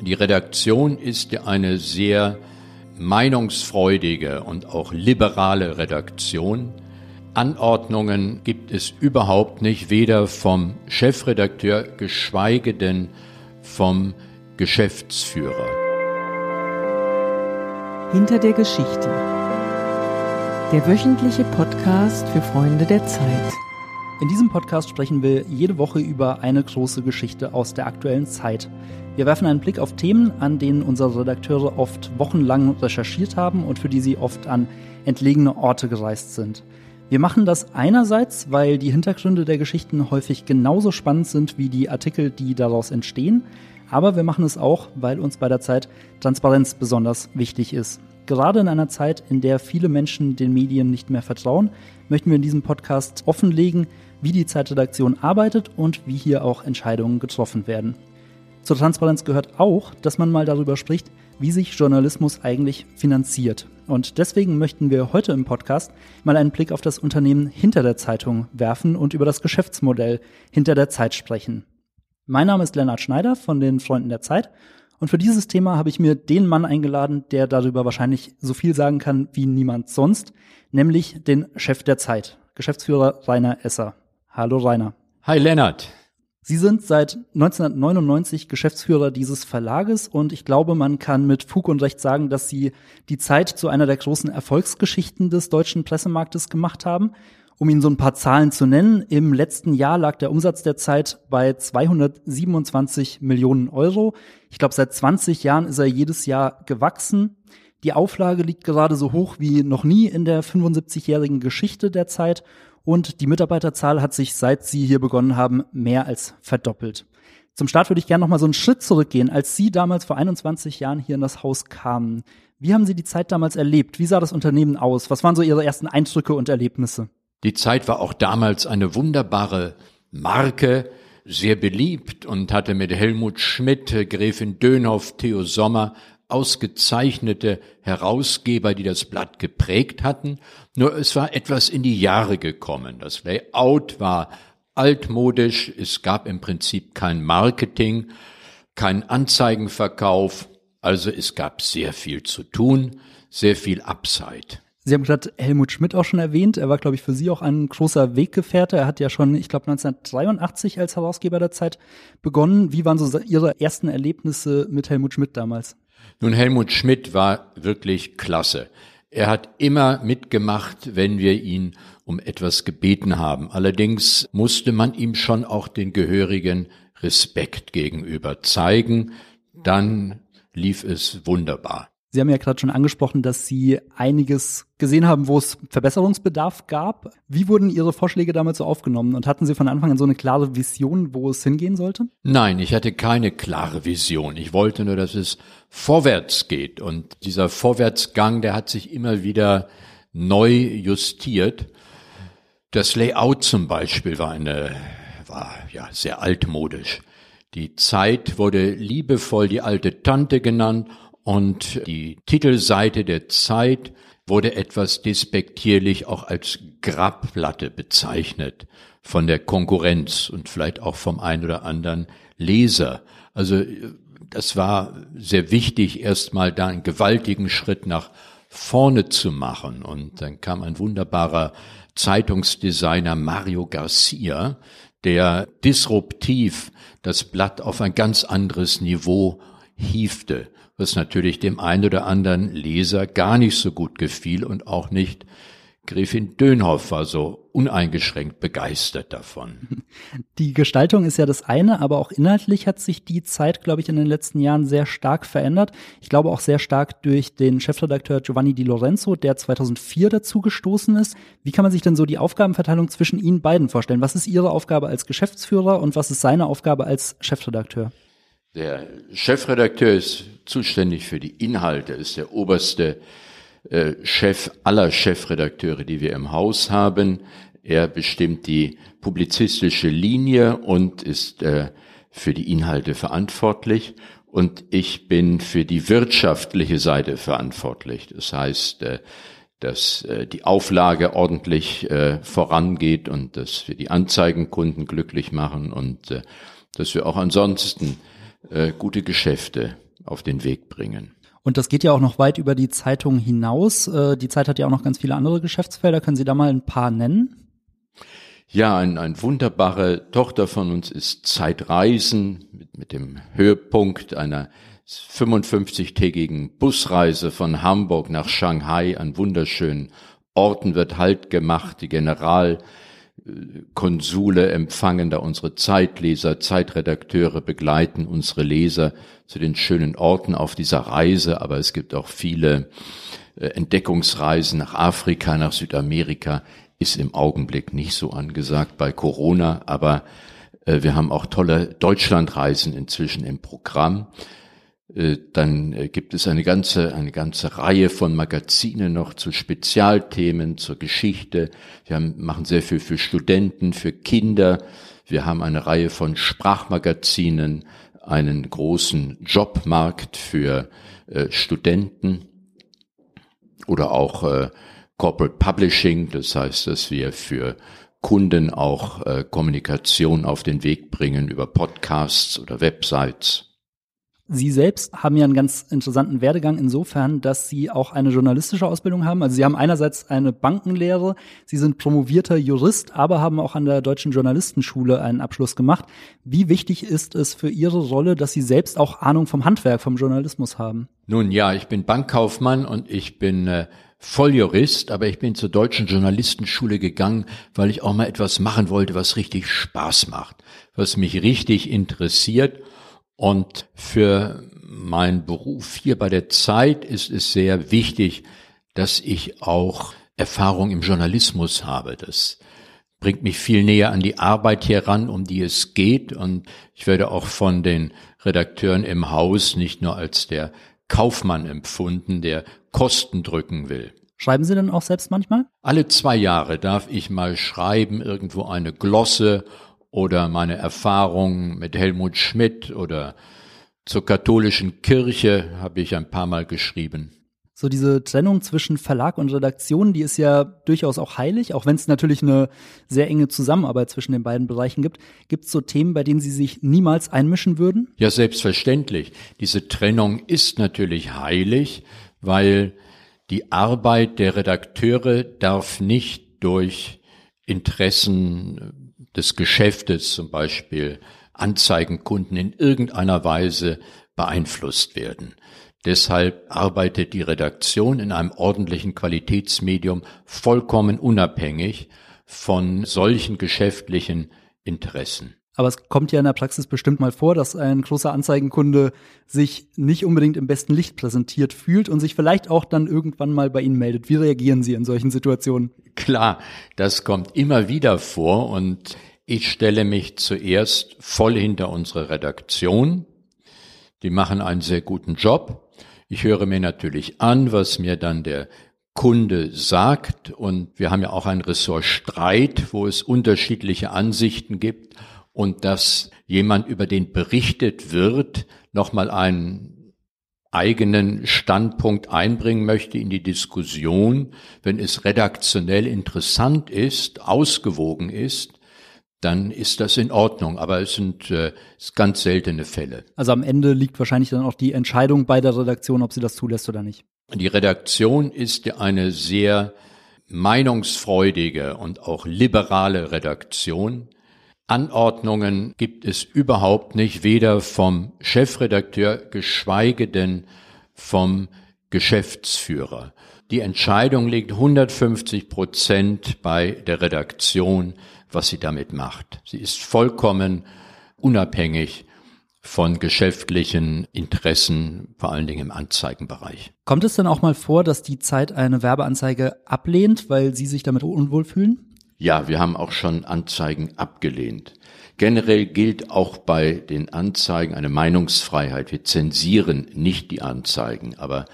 Die Redaktion ist eine sehr meinungsfreudige und auch liberale Redaktion. Anordnungen gibt es überhaupt nicht, weder vom Chefredakteur, geschweige denn vom Geschäftsführer. Hinter der Geschichte. Der wöchentliche Podcast für Freunde der Zeit. In diesem Podcast sprechen wir jede Woche über eine große Geschichte aus der aktuellen Zeit. Wir werfen einen Blick auf Themen, an denen unsere Redakteure oft wochenlang recherchiert haben und für die sie oft an entlegene Orte gereist sind. Wir machen das einerseits, weil die Hintergründe der Geschichten häufig genauso spannend sind wie die Artikel, die daraus entstehen. Aber wir machen es auch, weil uns bei der Zeit Transparenz besonders wichtig ist. Gerade in einer Zeit, in der viele Menschen den Medien nicht mehr vertrauen, möchten wir in diesem Podcast offenlegen, wie die Zeitredaktion arbeitet und wie hier auch Entscheidungen getroffen werden. Zur Transparenz gehört auch, dass man mal darüber spricht, wie sich Journalismus eigentlich finanziert. Und deswegen möchten wir heute im Podcast mal einen Blick auf das Unternehmen hinter der Zeitung werfen und über das Geschäftsmodell hinter der Zeit sprechen. Mein Name ist Lennart Schneider von den Freunden der Zeit und für dieses Thema habe ich mir den Mann eingeladen, der darüber wahrscheinlich so viel sagen kann wie niemand sonst, nämlich den Chef der Zeit, Geschäftsführer Rainer Esser. Hallo Rainer. Hi Lennart. Sie sind seit 1999 Geschäftsführer dieses Verlages und ich glaube, man kann mit Fug und Recht sagen, dass Sie die Zeit zu einer der großen Erfolgsgeschichten des deutschen Pressemarktes gemacht haben. Um Ihnen so ein paar Zahlen zu nennen, im letzten Jahr lag der Umsatz der Zeit bei 227 Millionen Euro. Ich glaube, seit 20 Jahren ist er jedes Jahr gewachsen. Die Auflage liegt gerade so hoch wie noch nie in der 75-jährigen Geschichte der Zeit und die Mitarbeiterzahl hat sich, seit Sie hier begonnen haben, mehr als verdoppelt. Zum Start würde ich gerne noch mal so einen Schritt zurückgehen. Als Sie damals vor 21 Jahren hier in das Haus kamen, wie haben Sie die Zeit damals erlebt? Wie sah das Unternehmen aus? Was waren so Ihre ersten Eindrücke und Erlebnisse? Die Zeit war auch damals eine wunderbare Marke, sehr beliebt und hatte mit Helmut Schmidt, Gräfin Dönhoff, Theo Sommer ausgezeichnete Herausgeber, die das Blatt geprägt hatten. Nur es war etwas in die Jahre gekommen. Das Layout war altmodisch. Es gab im Prinzip kein Marketing, kein Anzeigenverkauf. Also es gab sehr viel zu tun, sehr viel Upside. Sie haben gerade Helmut Schmidt auch schon erwähnt. Er war, glaube ich, für Sie auch ein großer Weggefährte. Er hat ja schon, ich glaube, 1983 als Herausgeber der Zeit begonnen. Wie waren so Ihre ersten Erlebnisse mit Helmut Schmidt damals? Nun, Helmut Schmidt war wirklich klasse. Er hat immer mitgemacht, wenn wir ihn um etwas gebeten haben. Allerdings musste man ihm schon auch den gehörigen Respekt gegenüber zeigen. Dann lief es wunderbar. Sie haben ja gerade schon angesprochen, dass Sie einiges gesehen haben, wo es Verbesserungsbedarf gab. Wie wurden Ihre Vorschläge damals so aufgenommen und hatten Sie von Anfang an so eine klare Vision, wo es hingehen sollte? Nein, ich hatte keine klare Vision. Ich wollte nur, dass es vorwärts geht und dieser Vorwärtsgang, der hat sich immer wieder neu justiert. Das Layout zum Beispiel war eine, war ja sehr altmodisch. Die Zeit wurde liebevoll die alte Tante genannt und die Titelseite der Zeit wurde etwas despektierlich auch als Grabplatte bezeichnet von der Konkurrenz und vielleicht auch vom ein oder anderen Leser. Also das war sehr wichtig, erstmal da einen gewaltigen Schritt nach vorne zu machen. Und dann kam ein wunderbarer Zeitungsdesigner Mario Garcia, der disruptiv das Blatt auf ein ganz anderes Niveau hiefte was natürlich dem einen oder anderen Leser gar nicht so gut gefiel und auch nicht Gräfin Dönhoff war so uneingeschränkt begeistert davon. Die Gestaltung ist ja das eine, aber auch inhaltlich hat sich die Zeit, glaube ich, in den letzten Jahren sehr stark verändert. Ich glaube auch sehr stark durch den Chefredakteur Giovanni Di Lorenzo, der 2004 dazu gestoßen ist. Wie kann man sich denn so die Aufgabenverteilung zwischen Ihnen beiden vorstellen? Was ist Ihre Aufgabe als Geschäftsführer und was ist seine Aufgabe als Chefredakteur? Der Chefredakteur ist zuständig für die Inhalte, ist der oberste äh, Chef aller Chefredakteure, die wir im Haus haben. Er bestimmt die publizistische Linie und ist äh, für die Inhalte verantwortlich. Und ich bin für die wirtschaftliche Seite verantwortlich. Das heißt, äh, dass die Auflage ordentlich vorangeht und dass wir die Anzeigenkunden glücklich machen und dass wir auch ansonsten äh, gute Geschäfte auf den Weg bringen. Und das geht ja auch noch weit über die Zeitung hinaus. Äh, die Zeit hat ja auch noch ganz viele andere Geschäftsfelder. Können Sie da mal ein paar nennen? Ja, ein, ein wunderbare Tochter von uns ist Zeitreisen mit, mit dem Höhepunkt einer 55-tägigen Busreise von Hamburg nach Shanghai an wunderschönen Orten wird Halt gemacht. Die Generalkonsule empfangen da unsere Zeitleser, Zeitredakteure begleiten unsere Leser zu den schönen Orten auf dieser Reise. Aber es gibt auch viele äh, Entdeckungsreisen nach Afrika, nach Südamerika. Ist im Augenblick nicht so angesagt bei Corona, aber äh, wir haben auch tolle Deutschlandreisen inzwischen im Programm. Äh, dann äh, gibt es eine ganze, eine ganze Reihe von Magazinen noch zu Spezialthemen, zur Geschichte. Wir haben, machen sehr viel für Studenten, für Kinder. Wir haben eine Reihe von Sprachmagazinen, einen großen Jobmarkt für äh, Studenten oder auch äh, Corporate Publishing. Das heißt, dass wir für Kunden auch äh, Kommunikation auf den Weg bringen über Podcasts oder Websites. Sie selbst haben ja einen ganz interessanten Werdegang insofern, dass Sie auch eine journalistische Ausbildung haben. Also Sie haben einerseits eine Bankenlehre, Sie sind promovierter Jurist, aber haben auch an der Deutschen Journalistenschule einen Abschluss gemacht. Wie wichtig ist es für Ihre Rolle, dass Sie selbst auch Ahnung vom Handwerk, vom Journalismus haben? Nun ja, ich bin Bankkaufmann und ich bin äh, Volljurist, aber ich bin zur Deutschen Journalistenschule gegangen, weil ich auch mal etwas machen wollte, was richtig Spaß macht, was mich richtig interessiert und für meinen Beruf hier bei der Zeit ist es sehr wichtig, dass ich auch Erfahrung im Journalismus habe. Das bringt mich viel näher an die Arbeit hier ran, um die es geht. Und ich werde auch von den Redakteuren im Haus nicht nur als der Kaufmann empfunden, der Kosten drücken will. Schreiben Sie denn auch selbst manchmal? Alle zwei Jahre darf ich mal schreiben, irgendwo eine Glosse oder meine Erfahrungen mit Helmut Schmidt oder zur katholischen Kirche habe ich ein paar Mal geschrieben. So diese Trennung zwischen Verlag und Redaktion, die ist ja durchaus auch heilig, auch wenn es natürlich eine sehr enge Zusammenarbeit zwischen den beiden Bereichen gibt. Gibt es so Themen, bei denen Sie sich niemals einmischen würden? Ja, selbstverständlich. Diese Trennung ist natürlich heilig, weil die Arbeit der Redakteure darf nicht durch Interessen des Geschäftes, zum Beispiel Anzeigenkunden, in irgendeiner Weise beeinflusst werden. Deshalb arbeitet die Redaktion in einem ordentlichen Qualitätsmedium vollkommen unabhängig von solchen geschäftlichen Interessen. Aber es kommt ja in der Praxis bestimmt mal vor, dass ein großer Anzeigenkunde sich nicht unbedingt im besten Licht präsentiert fühlt und sich vielleicht auch dann irgendwann mal bei Ihnen meldet. Wie reagieren Sie in solchen Situationen? Klar, das kommt immer wieder vor und ich stelle mich zuerst voll hinter unsere Redaktion. Die machen einen sehr guten Job. Ich höre mir natürlich an, was mir dann der Kunde sagt. Und wir haben ja auch ein Ressort Streit, wo es unterschiedliche Ansichten gibt und dass jemand, über den berichtet wird, nochmal einen eigenen Standpunkt einbringen möchte in die Diskussion, wenn es redaktionell interessant ist, ausgewogen ist, dann ist das in Ordnung. Aber es sind äh, ganz seltene Fälle. Also am Ende liegt wahrscheinlich dann auch die Entscheidung bei der Redaktion, ob sie das zulässt oder nicht. Die Redaktion ist ja eine sehr meinungsfreudige und auch liberale Redaktion. Anordnungen gibt es überhaupt nicht, weder vom Chefredakteur, geschweige denn vom Geschäftsführer. Die Entscheidung liegt 150 Prozent bei der Redaktion, was sie damit macht. Sie ist vollkommen unabhängig von geschäftlichen Interessen, vor allen Dingen im Anzeigenbereich. Kommt es dann auch mal vor, dass die Zeit eine Werbeanzeige ablehnt, weil Sie sich damit unwohl fühlen? Ja, wir haben auch schon Anzeigen abgelehnt. Generell gilt auch bei den Anzeigen eine Meinungsfreiheit. Wir zensieren nicht die Anzeigen, aber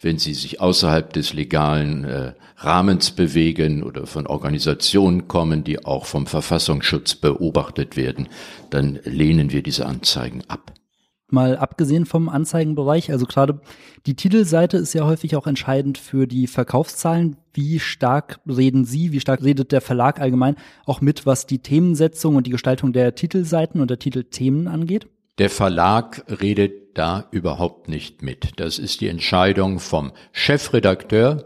wenn sie sich außerhalb des legalen äh, Rahmens bewegen oder von Organisationen kommen, die auch vom Verfassungsschutz beobachtet werden, dann lehnen wir diese Anzeigen ab mal abgesehen vom Anzeigenbereich, also gerade die Titelseite ist ja häufig auch entscheidend für die Verkaufszahlen. Wie stark reden Sie, wie stark redet der Verlag allgemein auch mit, was die Themensetzung und die Gestaltung der Titelseiten und der Titelthemen angeht? Der Verlag redet da überhaupt nicht mit. Das ist die Entscheidung vom Chefredakteur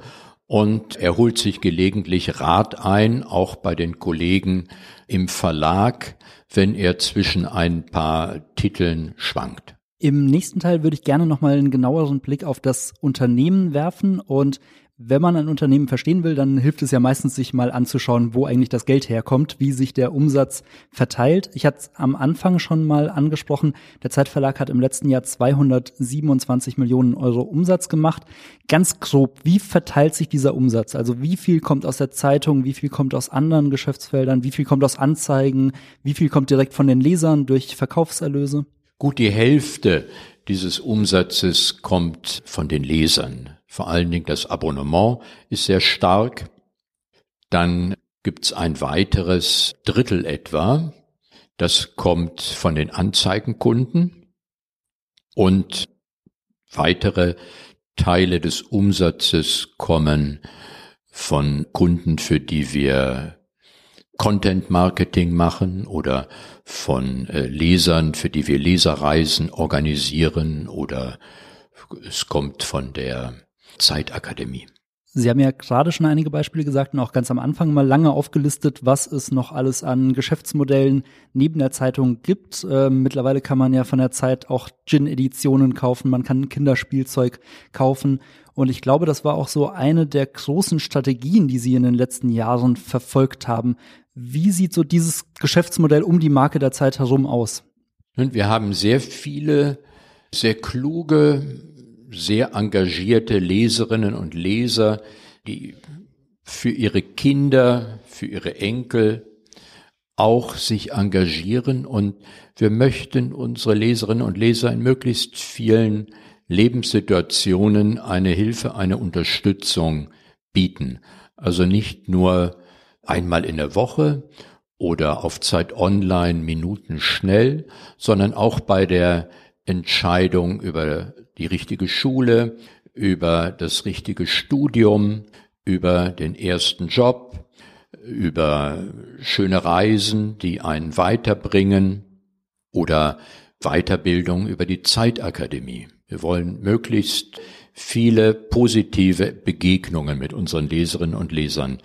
und er holt sich gelegentlich Rat ein, auch bei den Kollegen im Verlag, wenn er zwischen ein paar Titeln schwankt. Im nächsten Teil würde ich gerne nochmal einen genaueren Blick auf das Unternehmen werfen und wenn man ein Unternehmen verstehen will, dann hilft es ja meistens, sich mal anzuschauen, wo eigentlich das Geld herkommt, wie sich der Umsatz verteilt. Ich hatte es am Anfang schon mal angesprochen. Der Zeitverlag hat im letzten Jahr 227 Millionen Euro Umsatz gemacht. Ganz grob, wie verteilt sich dieser Umsatz? Also wie viel kommt aus der Zeitung, wie viel kommt aus anderen Geschäftsfeldern, wie viel kommt aus Anzeigen, wie viel kommt direkt von den Lesern durch Verkaufserlöse? Gut die Hälfte dieses Umsatzes kommt von den Lesern. Vor allen Dingen das Abonnement ist sehr stark. Dann gibt's ein weiteres Drittel etwa. Das kommt von den Anzeigenkunden und weitere Teile des Umsatzes kommen von Kunden, für die wir Content Marketing machen oder von äh, Lesern, für die wir Leserreisen organisieren oder es kommt von der Zeitakademie. Sie haben ja gerade schon einige Beispiele gesagt und auch ganz am Anfang mal lange aufgelistet, was es noch alles an Geschäftsmodellen neben der Zeitung gibt. Äh, mittlerweile kann man ja von der Zeit auch Gin-Editionen kaufen, man kann Kinderspielzeug kaufen. Und ich glaube, das war auch so eine der großen Strategien, die Sie in den letzten Jahren verfolgt haben. Wie sieht so dieses Geschäftsmodell um die Marke der Zeit herum aus? wir haben sehr viele, sehr kluge, sehr engagierte Leserinnen und Leser, die für ihre Kinder, für ihre Enkel auch sich engagieren und wir möchten unsere Leserinnen und Leser in möglichst vielen Lebenssituationen eine Hilfe, eine Unterstützung bieten. Also nicht nur einmal in der Woche oder auf Zeit Online Minuten schnell, sondern auch bei der Entscheidung über die richtige Schule, über das richtige Studium, über den ersten Job, über schöne Reisen, die einen weiterbringen oder Weiterbildung über die Zeitakademie. Wir wollen möglichst viele positive Begegnungen mit unseren Leserinnen und Lesern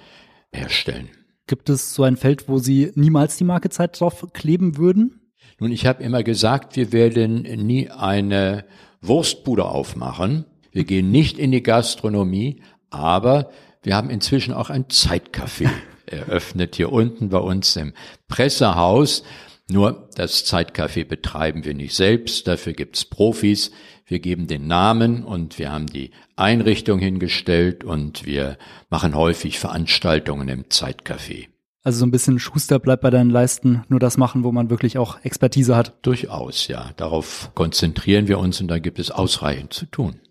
herstellen. Gibt es so ein Feld, wo Sie niemals die Marke Zeit drauf kleben würden? Nun, ich habe immer gesagt, wir werden nie eine Wurstbude aufmachen. Wir gehen nicht in die Gastronomie, aber wir haben inzwischen auch ein Zeitcafé eröffnet hier unten bei uns im Pressehaus. Nur das Zeitcafé betreiben wir nicht selbst, dafür gibt's Profis. Wir geben den Namen und wir haben die Einrichtung hingestellt und wir machen häufig Veranstaltungen im Zeitcafé. Also so ein bisschen Schuster bleibt bei deinen Leisten, nur das machen, wo man wirklich auch Expertise hat. Durchaus, ja. Darauf konzentrieren wir uns und da gibt es ausreichend zu tun.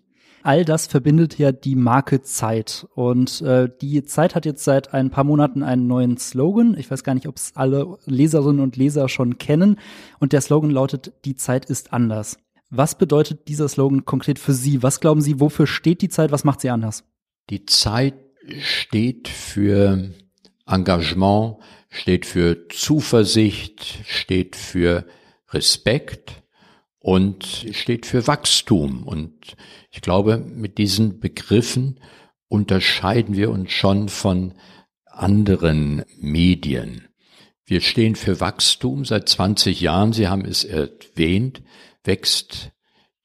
All das verbindet ja die Marke Zeit. Und äh, die Zeit hat jetzt seit ein paar Monaten einen neuen Slogan. Ich weiß gar nicht, ob es alle Leserinnen und Leser schon kennen. Und der Slogan lautet, die Zeit ist anders. Was bedeutet dieser Slogan konkret für Sie? Was glauben Sie, wofür steht die Zeit? Was macht sie anders? Die Zeit steht für Engagement, steht für Zuversicht, steht für Respekt und steht für Wachstum. Und ich glaube, mit diesen Begriffen unterscheiden wir uns schon von anderen Medien. Wir stehen für Wachstum seit 20 Jahren, Sie haben es erwähnt, wächst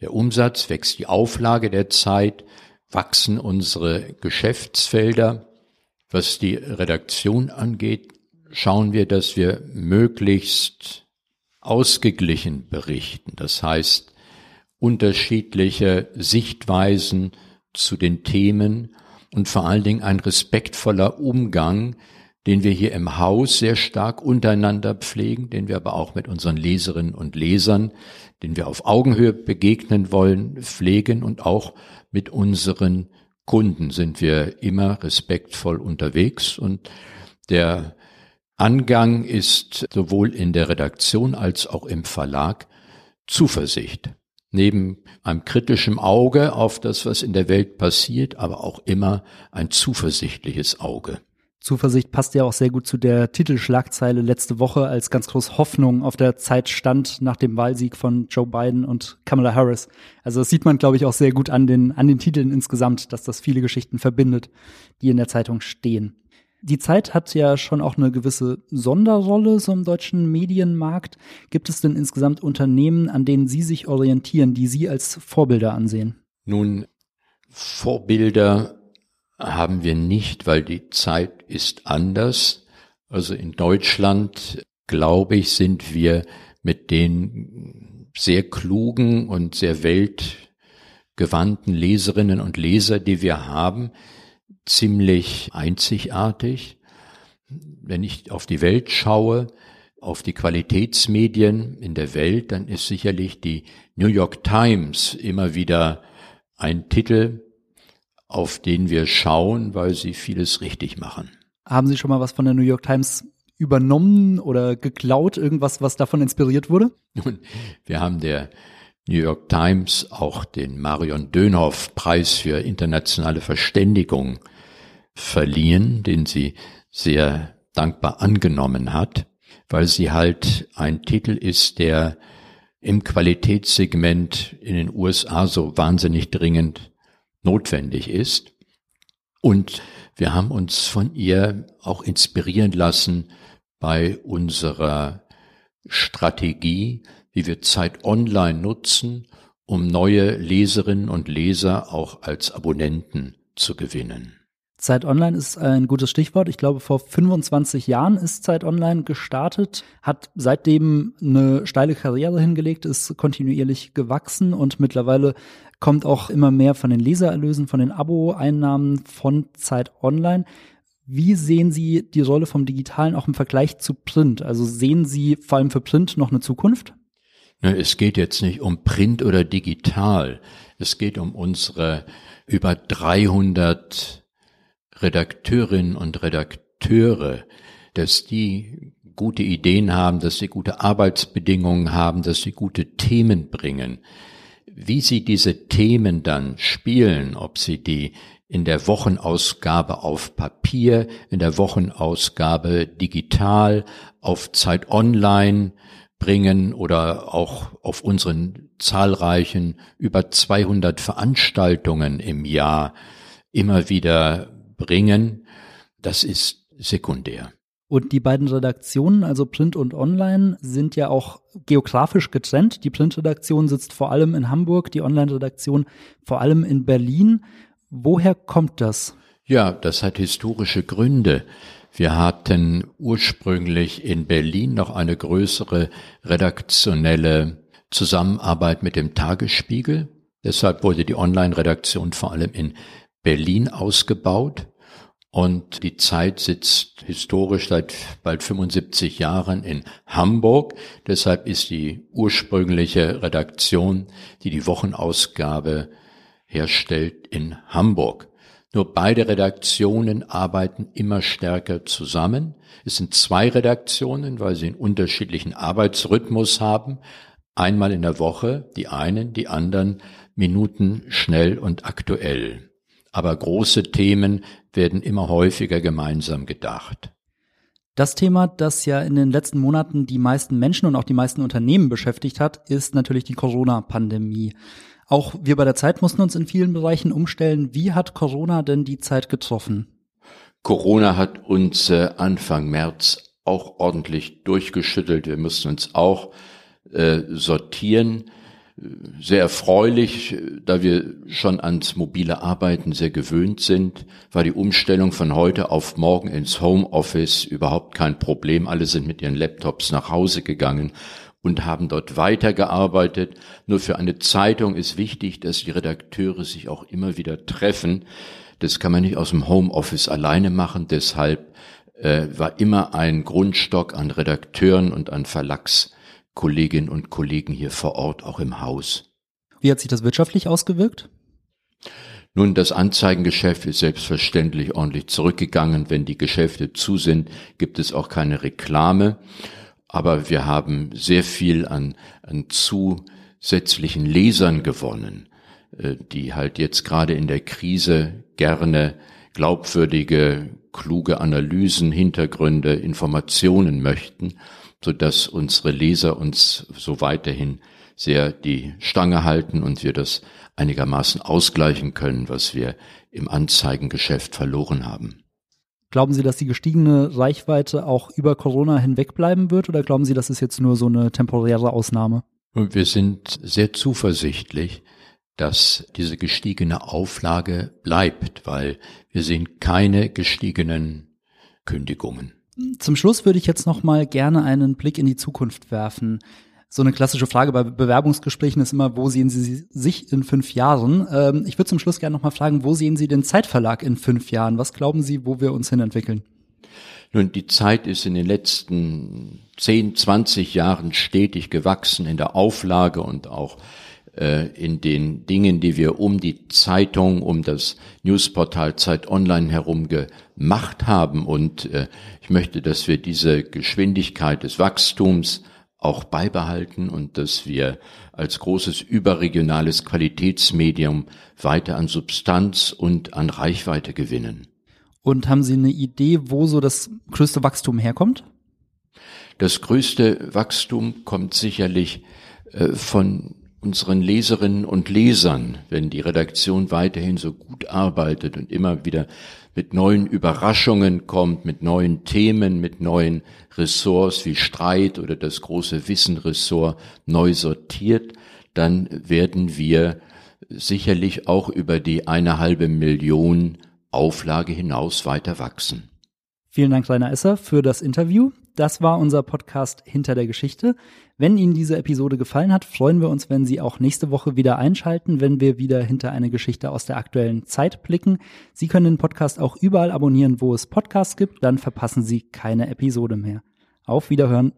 der Umsatz, wächst die Auflage der Zeit, wachsen unsere Geschäftsfelder. Was die Redaktion angeht, schauen wir, dass wir möglichst ausgeglichen berichten. Das heißt, unterschiedliche Sichtweisen zu den Themen und vor allen Dingen ein respektvoller Umgang, den wir hier im Haus sehr stark untereinander pflegen, den wir aber auch mit unseren Leserinnen und Lesern, den wir auf Augenhöhe begegnen wollen, pflegen und auch mit unseren Kunden sind wir immer respektvoll unterwegs und der Angang ist sowohl in der Redaktion als auch im Verlag Zuversicht. Neben einem kritischen Auge auf das, was in der Welt passiert, aber auch immer ein zuversichtliches Auge. Zuversicht passt ja auch sehr gut zu der Titelschlagzeile letzte Woche, als ganz groß Hoffnung auf der Zeit stand nach dem Wahlsieg von Joe Biden und Kamala Harris. Also das sieht man, glaube ich, auch sehr gut an den, an den Titeln insgesamt, dass das viele Geschichten verbindet, die in der Zeitung stehen. Die Zeit hat ja schon auch eine gewisse Sonderrolle so im deutschen Medienmarkt. Gibt es denn insgesamt Unternehmen, an denen Sie sich orientieren, die Sie als Vorbilder ansehen? Nun, Vorbilder haben wir nicht, weil die Zeit ist anders. Also in Deutschland, glaube ich, sind wir mit den sehr klugen und sehr weltgewandten Leserinnen und Leser, die wir haben, ziemlich einzigartig. Wenn ich auf die Welt schaue, auf die Qualitätsmedien in der Welt, dann ist sicherlich die New York Times immer wieder ein Titel, auf den wir schauen, weil sie vieles richtig machen. Haben Sie schon mal was von der New York Times übernommen oder geklaut, irgendwas, was davon inspiriert wurde? Nun, wir haben der New York Times auch den Marion Dönhoff Preis für internationale Verständigung verliehen, den sie sehr dankbar angenommen hat, weil sie halt ein Titel ist, der im Qualitätssegment in den USA so wahnsinnig dringend notwendig ist. Und wir haben uns von ihr auch inspirieren lassen bei unserer Strategie, wie wir Zeit Online nutzen, um neue Leserinnen und Leser auch als Abonnenten zu gewinnen. Zeit Online ist ein gutes Stichwort. Ich glaube, vor 25 Jahren ist Zeit Online gestartet, hat seitdem eine steile Karriere hingelegt, ist kontinuierlich gewachsen und mittlerweile kommt auch immer mehr von den Lesererlösen, von den Abo-Einnahmen von Zeit Online. Wie sehen Sie die Rolle vom Digitalen auch im Vergleich zu Print? Also sehen Sie vor allem für Print noch eine Zukunft? Es geht jetzt nicht um Print oder digital. Es geht um unsere über 300 Redakteurinnen und Redakteure, dass die gute Ideen haben, dass sie gute Arbeitsbedingungen haben, dass sie gute Themen bringen. Wie sie diese Themen dann spielen, ob sie die in der Wochenausgabe auf Papier, in der Wochenausgabe digital, auf Zeit Online bringen oder auch auf unseren zahlreichen über 200 Veranstaltungen im Jahr immer wieder bringen, das ist sekundär. Und die beiden Redaktionen, also Print und Online, sind ja auch geografisch getrennt. Die Printredaktion sitzt vor allem in Hamburg, die Online-Redaktion vor allem in Berlin. Woher kommt das? Ja, das hat historische Gründe. Wir hatten ursprünglich in Berlin noch eine größere redaktionelle Zusammenarbeit mit dem Tagesspiegel. Deshalb wurde die Online-Redaktion vor allem in Berlin ausgebaut. Und die Zeit sitzt historisch seit bald 75 Jahren in Hamburg. Deshalb ist die ursprüngliche Redaktion, die die Wochenausgabe herstellt, in Hamburg. Nur beide Redaktionen arbeiten immer stärker zusammen. Es sind zwei Redaktionen, weil sie einen unterschiedlichen Arbeitsrhythmus haben. Einmal in der Woche, die einen, die anderen Minuten schnell und aktuell aber große Themen werden immer häufiger gemeinsam gedacht. Das Thema, das ja in den letzten Monaten die meisten Menschen und auch die meisten Unternehmen beschäftigt hat, ist natürlich die Corona-Pandemie. Auch wir bei der Zeit mussten uns in vielen Bereichen umstellen. Wie hat Corona denn die Zeit getroffen? Corona hat uns äh, Anfang März auch ordentlich durchgeschüttelt. Wir mussten uns auch äh, sortieren sehr erfreulich, da wir schon ans mobile Arbeiten sehr gewöhnt sind, war die Umstellung von heute auf morgen ins Homeoffice überhaupt kein Problem. Alle sind mit ihren Laptops nach Hause gegangen und haben dort weitergearbeitet. Nur für eine Zeitung ist wichtig, dass die Redakteure sich auch immer wieder treffen. Das kann man nicht aus dem Homeoffice alleine machen. Deshalb äh, war immer ein Grundstock an Redakteuren und an Verlags Kolleginnen und Kollegen hier vor Ort, auch im Haus. Wie hat sich das wirtschaftlich ausgewirkt? Nun, das Anzeigengeschäft ist selbstverständlich ordentlich zurückgegangen. Wenn die Geschäfte zu sind, gibt es auch keine Reklame. Aber wir haben sehr viel an, an zusätzlichen Lesern gewonnen, äh, die halt jetzt gerade in der Krise gerne glaubwürdige, kluge Analysen, Hintergründe, Informationen möchten, so dass unsere Leser uns so weiterhin sehr die Stange halten und wir das einigermaßen ausgleichen können, was wir im Anzeigengeschäft verloren haben. Glauben Sie, dass die gestiegene Reichweite auch über Corona hinweg bleiben wird oder glauben Sie, das ist jetzt nur so eine temporäre Ausnahme? Wir sind sehr zuversichtlich, dass diese gestiegene Auflage bleibt, weil wir sehen keine gestiegenen Kündigungen. Zum Schluss würde ich jetzt noch mal gerne einen Blick in die Zukunft werfen. So eine klassische Frage bei Bewerbungsgesprächen ist immer, wo sehen Sie sich in fünf Jahren? Ähm, ich würde zum Schluss gerne noch mal fragen, wo sehen Sie den Zeitverlag in fünf Jahren? Was glauben Sie, wo wir uns hin entwickeln? Nun, die Zeit ist in den letzten 10, 20 Jahren stetig gewachsen in der Auflage und auch in den Dingen, die wir um die Zeitung, um das Newsportal Zeit Online herum gemacht haben. Und äh, ich möchte, dass wir diese Geschwindigkeit des Wachstums auch beibehalten und dass wir als großes überregionales Qualitätsmedium weiter an Substanz und an Reichweite gewinnen. Und haben Sie eine Idee, wo so das größte Wachstum herkommt? Das größte Wachstum kommt sicherlich äh, von unseren Leserinnen und Lesern, wenn die Redaktion weiterhin so gut arbeitet und immer wieder mit neuen Überraschungen kommt, mit neuen Themen, mit neuen Ressorts wie Streit oder das große Wissenressort neu sortiert, dann werden wir sicherlich auch über die eine halbe Million Auflage hinaus weiter wachsen. Vielen Dank, Rainer Esser, für das Interview. Das war unser Podcast Hinter der Geschichte. Wenn Ihnen diese Episode gefallen hat, freuen wir uns, wenn Sie auch nächste Woche wieder einschalten, wenn wir wieder hinter eine Geschichte aus der aktuellen Zeit blicken. Sie können den Podcast auch überall abonnieren, wo es Podcasts gibt, dann verpassen Sie keine Episode mehr. Auf Wiederhören.